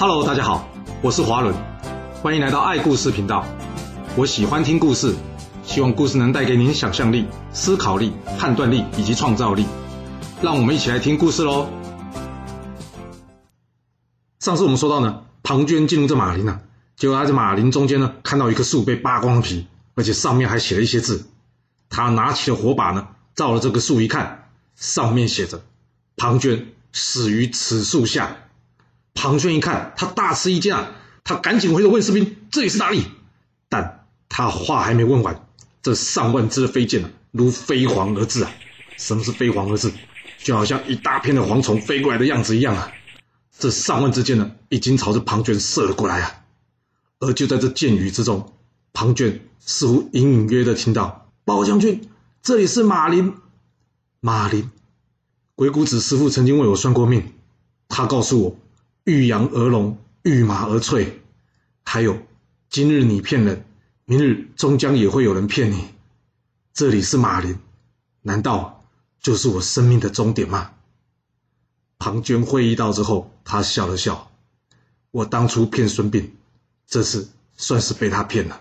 Hello，大家好，我是华伦，欢迎来到爱故事频道。我喜欢听故事，希望故事能带给您想象力、思考力、判断力以及创造力。让我们一起来听故事喽。上次我们说到呢，庞涓进入这马林呢，结果他在马林中间呢，看到一棵树被扒光了皮，而且上面还写了一些字。他拿起了火把呢，照了这个树一看，上面写着：“庞涓死于此树下。”庞涓一看，他大吃一惊啊！他赶紧回头问士兵：“这里是哪里？”但他话还没问完，这上万支飞箭、啊，如飞蝗而至啊！什么是飞蝗而至？就好像一大片的蝗虫飞过来的样子一样啊！这上万支箭呢，已经朝着庞涓射了过来啊！而就在这箭雨之中，庞涓似乎隐隐约约的听到：“包将军，这里是马林。”马林，鬼谷子师傅曾经为我算过命，他告诉我。遇羊而聋，遇马而猝。还有，今日你骗人，明日终将也会有人骗你。这里是马林，难道就是我生命的终点吗？庞涓会意到之后，他笑了笑。我当初骗孙膑，这次算是被他骗了。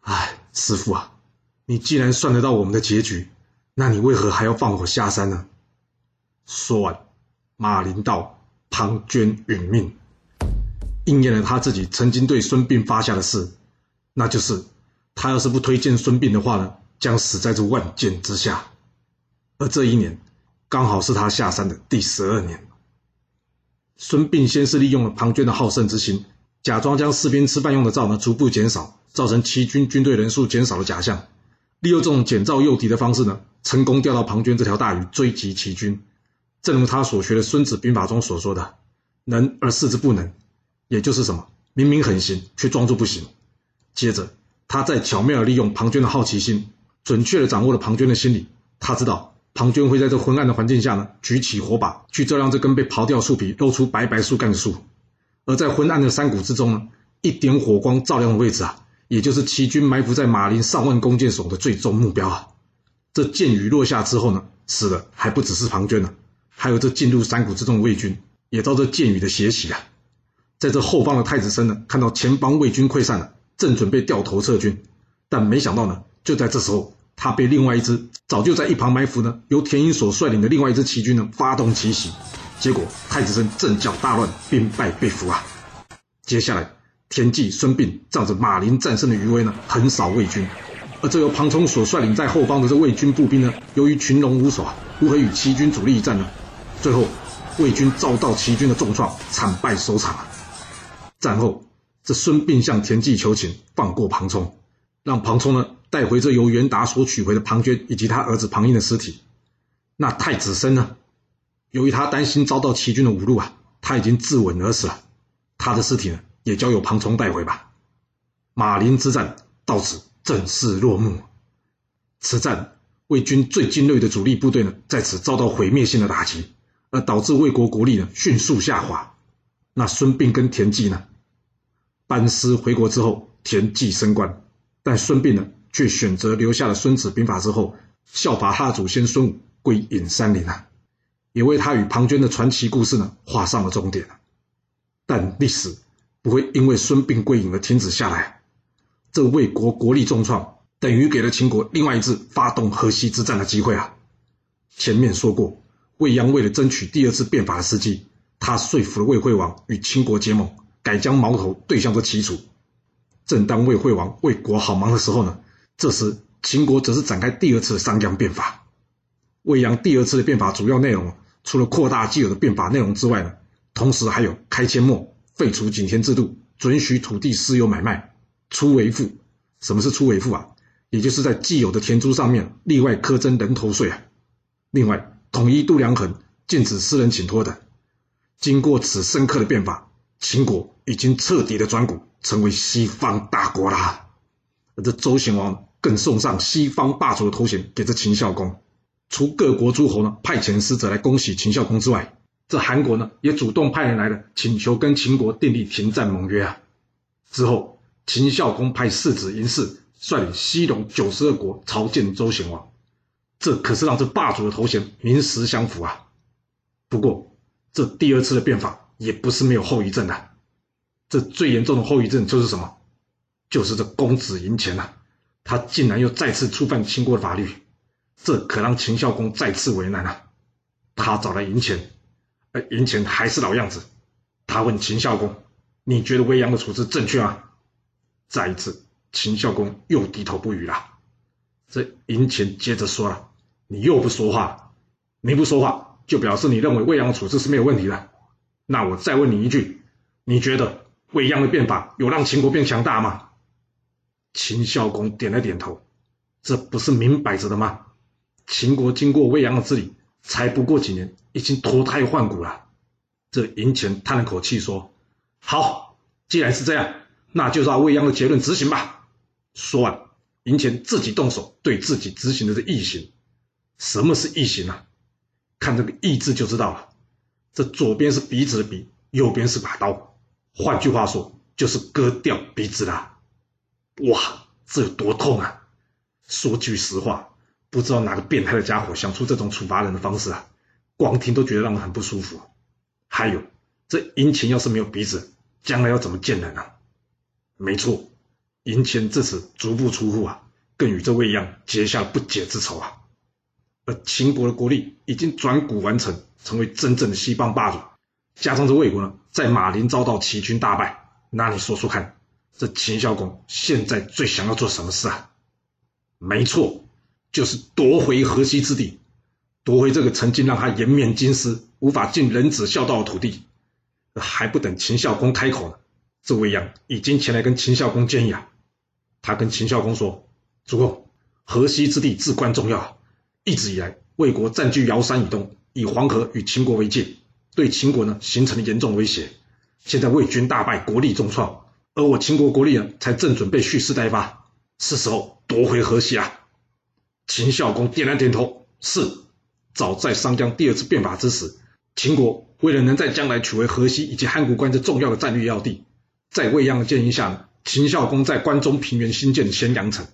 唉，师父啊，你既然算得到我们的结局，那你为何还要放我下山呢？说完，马林道。庞涓殒命，应验了他自己曾经对孙膑发下的誓，那就是他要是不推荐孙膑的话呢，将死在这万箭之下。而这一年，刚好是他下山的第十二年。孙膑先是利用了庞涓的好胜之心，假装将士兵吃饭用的灶呢逐步减少，造成齐军军队人数减少的假象，利用这种减灶诱敌的方式呢，成功钓到庞涓这条大鱼，追击齐军。正如他所学的《孙子兵法》中所说的“能而示之不能”，也就是什么，明明很行，却装作不行。接着，他再巧妙地利用庞涓的好奇心，准确地掌握了庞涓的心理。他知道庞涓会在这昏暗的环境下呢，举起火把去照亮这根被刨掉树皮、露出白白树干的树。而在昏暗的山谷之中呢，一点火光照亮的位置啊，也就是齐军埋伏在马林上万弓箭手的最终目标啊。这箭雨落下之后呢，死的还不只是庞涓呢。还有这进入山谷之中的魏军，也遭这箭雨的血洗啊！在这后方的太子申呢，看到前方魏军溃散了，正准备掉头撤军，但没想到呢，就在这时候，他被另外一支早就在一旁埋伏呢，由田英所率领的另外一支齐军呢发动奇袭，结果太子申阵脚大乱，兵败被俘啊！接下来，田忌、孙膑仗着马林战胜的余威呢，横扫魏军，而这由庞冲所率领在后方的这魏军步兵呢，由于群龙无首啊，如何与齐军主力一战呢？最后，魏军遭到齐军的重创，惨败收场。战后，这孙膑向田忌求情，放过庞冲，让庞冲呢带回这由袁达所取回的庞涓以及他儿子庞英的尸体。那太子申呢？由于他担心遭到齐军的侮辱啊，他已经自刎而死了。他的尸体呢，也交由庞冲带回吧。马陵之战到此正式落幕。此战，魏军最精锐的主力部队呢，在此遭到毁灭性的打击。而导致魏国国力呢迅速下滑。那孙膑跟田忌呢？班师回国之后，田忌升官，但孙膑呢却选择留下了《孙子兵法》之后，效法他的祖先孙武归隐山林啊，也为他与庞涓的传奇故事呢画上了终点。但历史不会因为孙膑归隐而停止下来。这魏国国力重创，等于给了秦国另外一次发动河西之战的机会啊。前面说过。魏鞅为了争取第二次变法的时机，他说服了魏惠王与秦国结盟，改将矛头对向着齐楚。正当魏惠王为国好忙的时候呢，这时秦国则是展开第二次的商鞅变法。魏鞅第二次的变法主要内容，除了扩大既有的变法内容之外呢，同时还有开阡陌、废除井田制度、准许土地私有买卖、出为赋。什么是出为赋啊？也就是在既有的田租上面例外苛征人头税啊。另外。统一度量衡，禁止私人请托等。经过此深刻的变法，秦国已经彻底的转股，成为西方大国啦。而这周显王更送上西方霸主的头衔给这秦孝公。除各国诸侯呢派遣使者来恭喜秦孝公之外，这韩国呢也主动派人来了，请求跟秦国订立停战盟约啊。之后，秦孝公派世子嬴驷率领西戎九十二国朝见周显王。这可是让这霸主的头衔名实相符啊！不过，这第二次的变法也不是没有后遗症的。这最严重的后遗症就是什么？就是这公子营前呐，他竟然又再次触犯秦国的法律，这可让秦孝公再次为难啊！他找来赢钱，而营前还是老样子，他问秦孝公：“你觉得未鞅的处置正确吗？”再一次，秦孝公又低头不语了。这赢钱接着说了：“你又不说话，你不说话，就表示你认为未央的处置是没有问题的。那我再问你一句，你觉得未央的变法有让秦国变强大吗？”秦孝公点了点头，这不是明摆着的吗？秦国经过未央的治理，才不过几年，已经脱胎换骨了。这营前叹了口气说：“好，既然是这样，那就照未央的结论执行吧。”说完，营前自己动手对自己执行的这异行。什么是异形啊？看这个“异”字就知道了。这左边是鼻子的鼻，右边是把刀，换句话说，就是割掉鼻子啦。哇，这有多痛啊！说句实话，不知道哪个变态的家伙想出这种处罚人的方式啊，光听都觉得让人很不舒服。还有，这银钱要是没有鼻子，将来要怎么见人啊？没错，营前这次足不出户啊，更与这位一样结下了不解之仇啊。而秦国的国力已经转骨完成，成为真正的西方霸主，加上这魏国呢，在马陵遭到齐军大败，那你说说看？这秦孝公现在最想要做什么事啊？没错，就是夺回河西之地，夺回这个曾经让他颜面尽失、无法尽人子孝道的土地。还不等秦孝公开口呢，这未鞅已经前来跟秦孝公建议啊。他跟秦孝公说：“主公，河西之地至关重要，一直以来魏国占据尧山以东，以黄河与秦国为界，对秦国呢形成了严重威胁。现在魏军大败，国力重创。”而我秦国国力呢，才正准备蓄势待发，是时候夺回河西啊！秦孝公点了点头，是。早在商鞅第二次变法之时，秦国为了能在将来取回河西以及函谷关这重要的战略要地，在未鞅的建议下呢，秦孝公在关中平原新建咸阳城，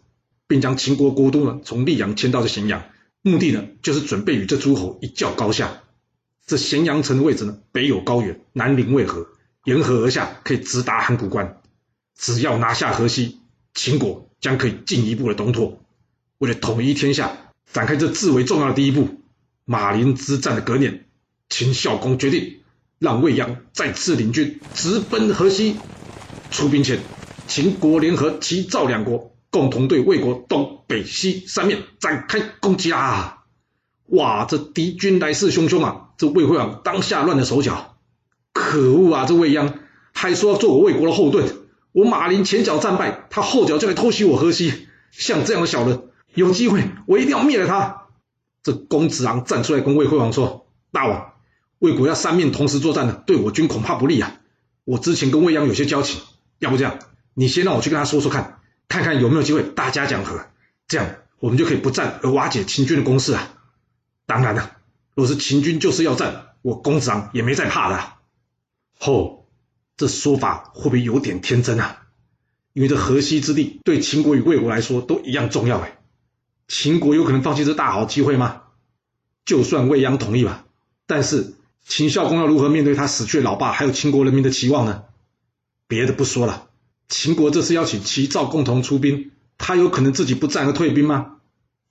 并将秦国国都呢从溧阳迁到了咸阳，目的呢就是准备与这诸侯一较高下。这咸阳城的位置呢，北有高原，南临渭河，沿河而下，可以直达函谷关。只要拿下河西，秦国将可以进一步的东拓。为了统一天下，展开这至为重要的第一步，马陵之战的隔年，秦孝公决定让未鞅再次领军直奔河西。出兵前，秦国联合齐赵两国，共同对魏国东北西三面展开攻击啊！哇，这敌军来势汹汹啊！这魏惠王当下乱了手脚。可恶啊！这未鞅还说要做我魏国的后盾。我马陵前脚战败，他后脚就来偷袭我河西。像这样的小人，有机会我一定要灭了他。这公子昂站出来跟魏惠王说：“大王，魏国要三面同时作战的，对我军恐怕不利啊。我之前跟未鞅有些交情，要不这样，你先让我去跟他说说看，看看有没有机会大家讲和，这样我们就可以不战而瓦解秦军的攻势啊。当然了，若是秦军就是要战，我公子昂也没在怕的。后。”这说法会不会有点天真啊？因为这河西之地对秦国与魏国来说都一样重要哎。秦国有可能放弃这大好机会吗？就算未鞅同意吧，但是秦孝公要如何面对他死去的老爸还有秦国人民的期望呢？别的不说了，秦国这次邀请齐赵共同出兵，他有可能自己不战而退兵吗？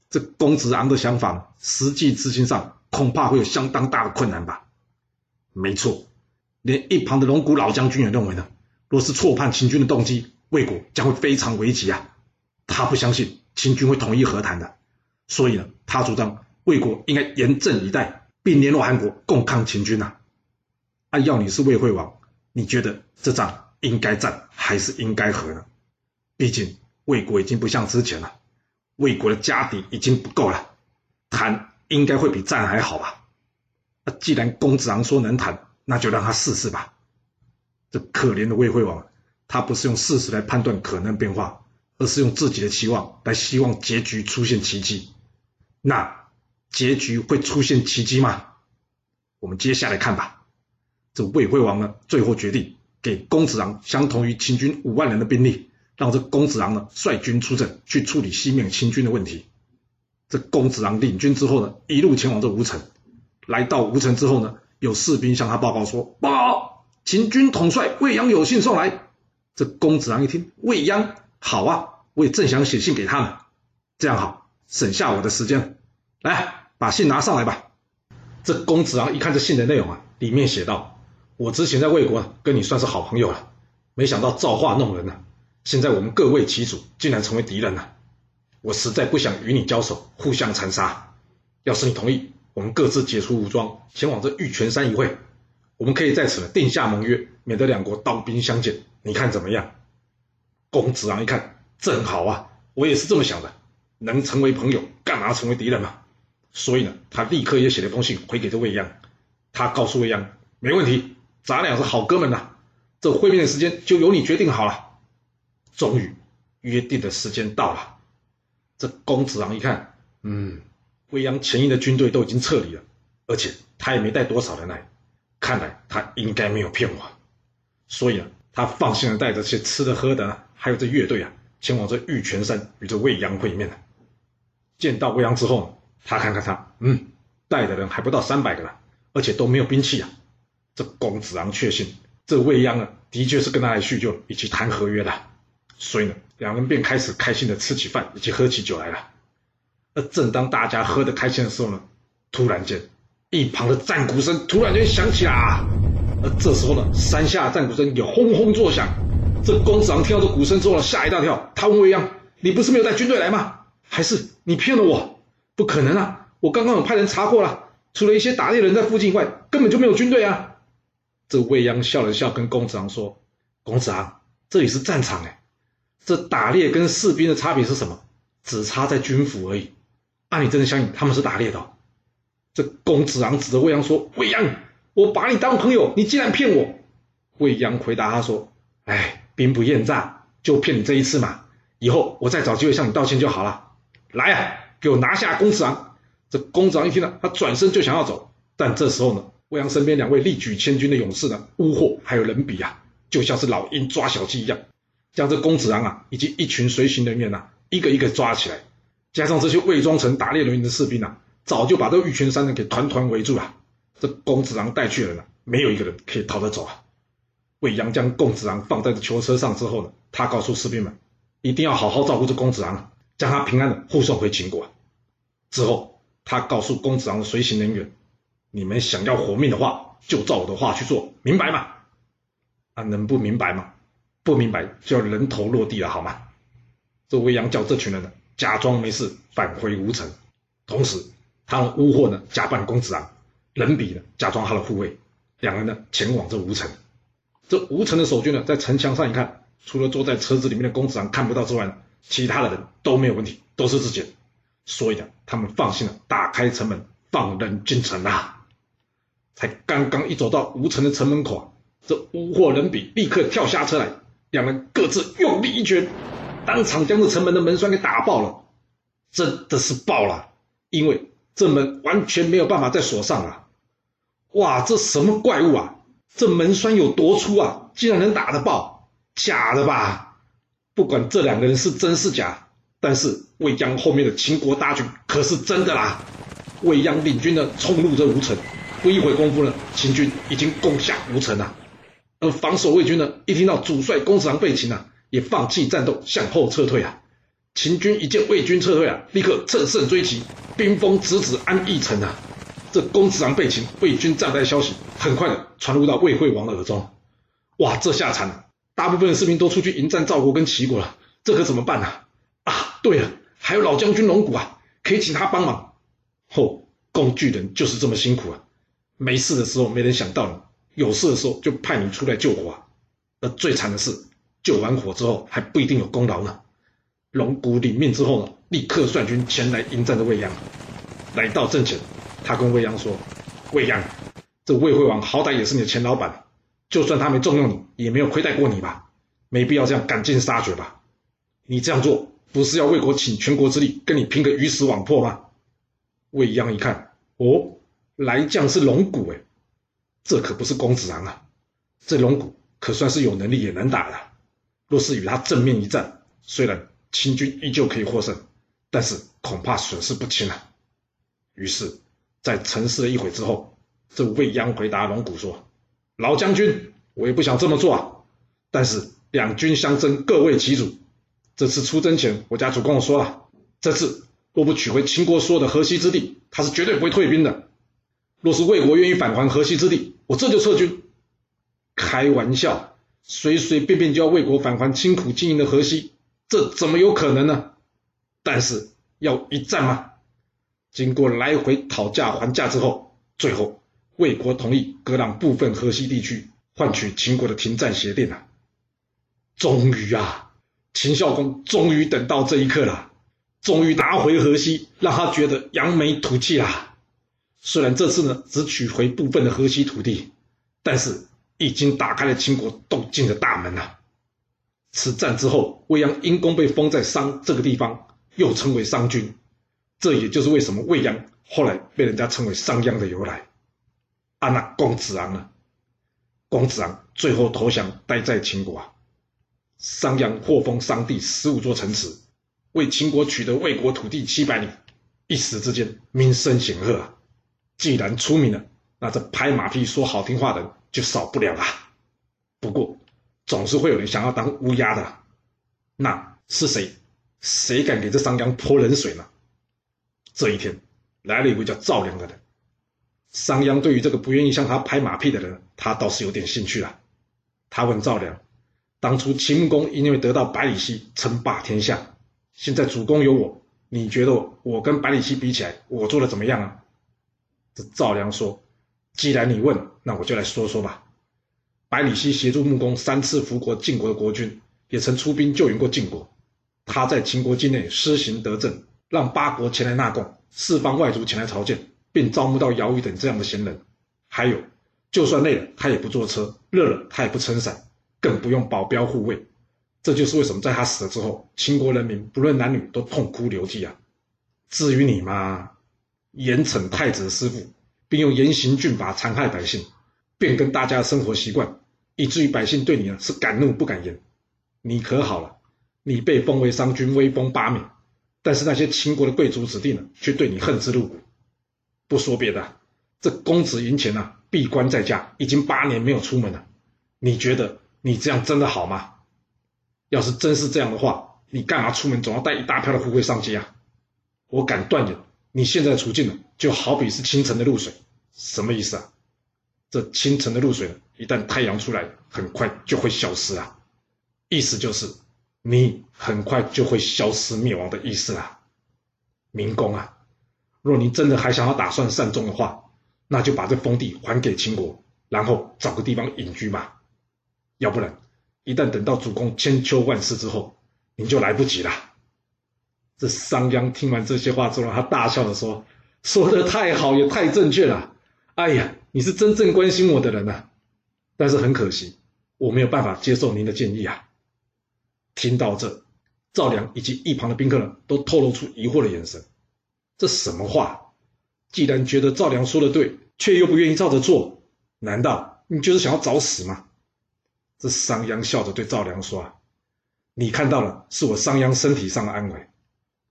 这公子昂的想法，实际执行上恐怕会有相当大的困难吧？没错。连一旁的龙骨老将军也认为呢，若是错判秦军的动机，魏国将会非常危急啊！他不相信秦军会同意和谈的，所以呢，他主张魏国应该严阵以待，并联络韩国共抗秦军呐。按要你是魏惠王，你觉得这仗应该战还是应该和呢？毕竟魏国已经不像之前了，魏国的家底已经不够了，谈应该会比战还好吧？那既然公子昂说能谈。那就让他试试吧。这可怜的魏惠王，他不是用事实来判断可能变化，而是用自己的期望来希望结局出现奇迹。那结局会出现奇迹吗？我们接下来看吧。这魏惠王呢，最后决定给公子昂相同于秦军五万人的兵力，让这公子昂呢率军出阵去处理西面秦军的问题。这公子昂领军之后呢，一路前往这吴城。来到吴城之后呢，有士兵向他报告说：“报，秦军统帅魏鞅有信送来，这公子昂一听，未央，好啊，我也正想写信给他呢，这样好，省下我的时间。来，把信拿上来吧。这公子昂一看这信的内容啊，里面写道：我之前在魏国跟你算是好朋友了，没想到造化弄人呢、啊，现在我们各为其主，竟然成为敌人了。我实在不想与你交手，互相残杀。要是你同意，我们各自解除武装，前往这玉泉山一会，我们可以在此呢定下盟约，免得两国刀兵相见。你看怎么样？公子昂一看，正好啊，我也是这么想的。能成为朋友，干嘛成为敌人嘛？所以呢，他立刻也写了一封信回给这未央。他告诉未央，没问题，咱俩是好哥们呐。这会面的时间就由你决定好了。终于，约定的时间到了。这公子昂一看，嗯。未央前营的军队都已经撤离了，而且他也没带多少人来，看来他应该没有骗我，所以啊，他放心的带着些吃的喝的，还有这乐队啊，前往这玉泉山与这未央会面了。见到未央之后，他看看他，嗯，带的人还不到三百个了，而且都没有兵器啊。这公子昂确信，这未央啊，的确是跟他来叙旧以及谈合约的，所以呢，两人便开始开心的吃起饭以及喝起酒来了。而正当大家喝得开心的时候呢，突然间，一旁的战鼓声突然间响起啊。而这时候呢，山下战鼓声也轰轰作响。这公子昂听到这鼓声之后呢，吓一大跳。他问未央：“你不是没有带军队来吗？还是你骗了我？不可能啊！我刚刚有派人查过了，除了一些打猎人在附近以外，根本就没有军队啊。”这未央笑了笑，跟公子昂说：“公子昂，这里是战场哎，这打猎跟士兵的差别是什么？只差在军服而已。”那、啊、你真的相信他们是打猎的、哦？这公子昂指着未央说：“未央，我把你当朋友，你竟然骗我！”未央回答他说：“哎，兵不厌诈，就骗你这一次嘛，以后我再找机会向你道歉就好了。来啊，给我拿下公子昂！”这公子昂一听呢，他转身就想要走，但这时候呢，未央身边两位力举千钧的勇士呢，乌获还有人比啊，就像是老鹰抓小鸡一样，将这公子昂啊以及一群随行人员呐，一个一个抓起来。加上这些伪装成打猎人员的士兵啊，早就把这玉泉山呢给团团围住了。这公子昂带去的人呢，没有一个人可以逃得走啊。未央将公子昂放在这囚车上之后呢，他告诉士兵们，一定要好好照顾这公子昂，将他平安的护送回秦国。之后，他告诉公子昂的随行人员，你们想要活命的话，就照我的话去做，明白吗？啊，能不明白吗？不明白就要人头落地了，好吗？这未央叫这群人呢。假装没事返回吴城，同时他让乌获呢假扮公子昂，人比呢假装他的护卫，两人呢前往这吴城。这吴城的守军呢在城墙上一看，除了坐在车子里面的公子昂看不到之外，其他的人都没有问题，都是自己。所以呢，他们放心的打开城门，放人进城啊。才刚刚一走到吴城的城门口，这乌获人比立刻跳下车来，两人各自用力一拳。当场将这城门的门栓给打爆了，真的是爆了，因为这门完全没有办法再锁上了。哇，这什么怪物啊？这门栓有多粗啊？竟然能打得爆？假的吧？不管这两个人是真是假，但是未央后面的秦国大军可是真的啦。魏央领军的，冲入这吴城，不一会功夫呢，秦军已经攻下吴城了。而防守魏军呢，一听到主帅公子昂被擒啊。也放弃战斗，向后撤退啊！秦军一见魏军撤退啊，立刻乘胜追击，兵锋直指安邑城啊！这公子昂被擒，魏军战败消息很快的传入到魏惠王的耳中。哇，这下惨了！大部分的士兵都出去迎战赵国跟齐国了，这可怎么办呢？啊，对了，还有老将军龙骨啊，可以请他帮忙。嚯、哦，工具人就是这么辛苦啊！没事的时候没人想到你，有事的时候就派你出来救火！而最惨的是。救完火之后还不一定有功劳呢。龙骨领命之后呢，立刻率军前来迎战的未央。来到阵前，他跟未央说：“未央，这魏惠王好歹也是你的前老板，就算他没重用你，也没有亏待过你吧？没必要这样赶尽杀绝吧？你这样做不是要为国请全国之力，跟你拼个鱼死网破吗？”未央一看，哦，来将是龙骨哎，这可不是公子昂啊，这龙骨可算是有能力也能打的。若是与他正面一战，虽然秦军依旧可以获胜，但是恐怕损失不轻啊。于是，在沉思了一会之后，这未央回答龙骨说：“老将军，我也不想这么做啊，但是两军相争，各为其主。这次出征前，我家主跟我说了，这次若不取回秦国所有的河西之地，他是绝对不会退兵的。若是魏国愿意返还河西之地，我这就撤军。开玩笑，随随便便就要魏国返还清苦经营的河西，这怎么有可能呢？但是要一战吗？经过来回讨价还价之后，最后魏国同意割让部分河西地区，换取秦国的停战协定啊！终于啊，秦孝公终于等到这一刻了，终于拿回河西，让他觉得扬眉吐气啦。虽然这次呢只取回部分的河西土地，但是已经打开了秦国东进的大门了。此战之后，未央因功被封在商这个地方，又称为商君。这也就是为什么未央后来被人家称为商鞅的由来。啊，那公子昂呢？公子昂最后投降，待在秦国啊。商鞅获封商地十五座城池，为秦国取得魏国土地七百里，一时之间名声显赫啊。既然出名了，那这拍马屁说好听话的就少不了了。不过，总是会有人想要当乌鸦的，那是谁？谁敢给这商鞅泼冷水呢？这一天，来了一位叫赵良的人。商鞅对于这个不愿意向他拍马屁的人，他倒是有点兴趣了。他问赵良：“当初秦穆公因为得到百里奚，称霸天下，现在主公有我，你觉得我跟百里奚比起来，我做的怎么样啊？”这赵良说：“既然你问，那我就来说说吧。百里奚协助穆公三次俘国晋国的国君，也曾出兵救援过晋国。他在秦国境内施行德政，让八国前来纳贡，四方外族前来朝见。”并招募到姚圉等这样的贤人，还有，就算累了，他也不坐车；热了，他也不撑伞，更不用保镖护卫。这就是为什么在他死了之后，秦国人民不论男女都痛哭流涕啊。至于你嘛，严惩太子的师傅，并用严刑峻法残害百姓，变更大家的生活习惯，以至于百姓对你呢是敢怒不敢言。你可好了，你被封为商君，威风八面，但是那些秦国的贵族子弟呢，却对你恨之入骨。不说别的，这公子赢钱啊，闭关在家，已经八年没有出门了。你觉得你这样真的好吗？要是真是这样的话，你干嘛出门总要带一大票的护卫上街啊？我敢断言，你现在的处境呢，就好比是清晨的露水。什么意思啊？这清晨的露水呢，一旦太阳出来，很快就会消失啊。意思就是，你很快就会消失灭亡的意思啊。明公啊！若你真的还想要打算善终的话，那就把这封地还给秦国，然后找个地方隐居吧。要不然，一旦等到主公千秋万世之后，你就来不及了。这商鞅听完这些话之后，他大笑着说：“说的太好，也太正确了。哎呀，你是真正关心我的人呐、啊！但是很可惜，我没有办法接受您的建议啊。”听到这，赵良以及一旁的宾客呢，都透露出疑惑的眼神。这什么话？既然觉得赵良说的对，却又不愿意照着做，难道你就是想要找死吗？这商鞅笑着对赵良说：“啊，你看到了是我商鞅身体上的安危，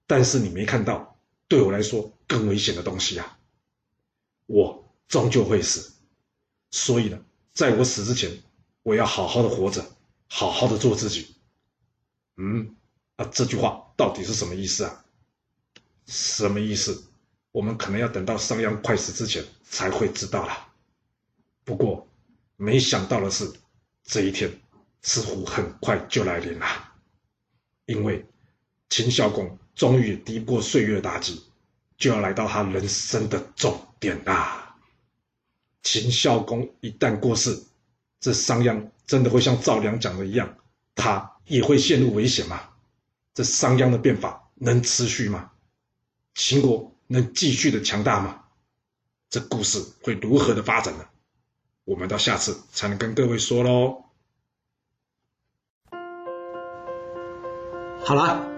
但是你没看到对我来说更危险的东西啊！我终究会死，所以呢，在我死之前，我要好好的活着，好好的做自己。”嗯，啊，这句话到底是什么意思啊？什么意思？我们可能要等到商鞅快死之前才会知道了。不过，没想到的是，这一天似乎很快就来临了，因为秦孝公终于也敌不过岁月的打击，就要来到他人生的终点啦。秦孝公一旦过世，这商鞅真的会像赵良讲的一样，他也会陷入危险吗？这商鞅的变法能持续吗？秦国能继续的强大吗？这故事会如何的发展呢？我们到下次才能跟各位说喽。好了，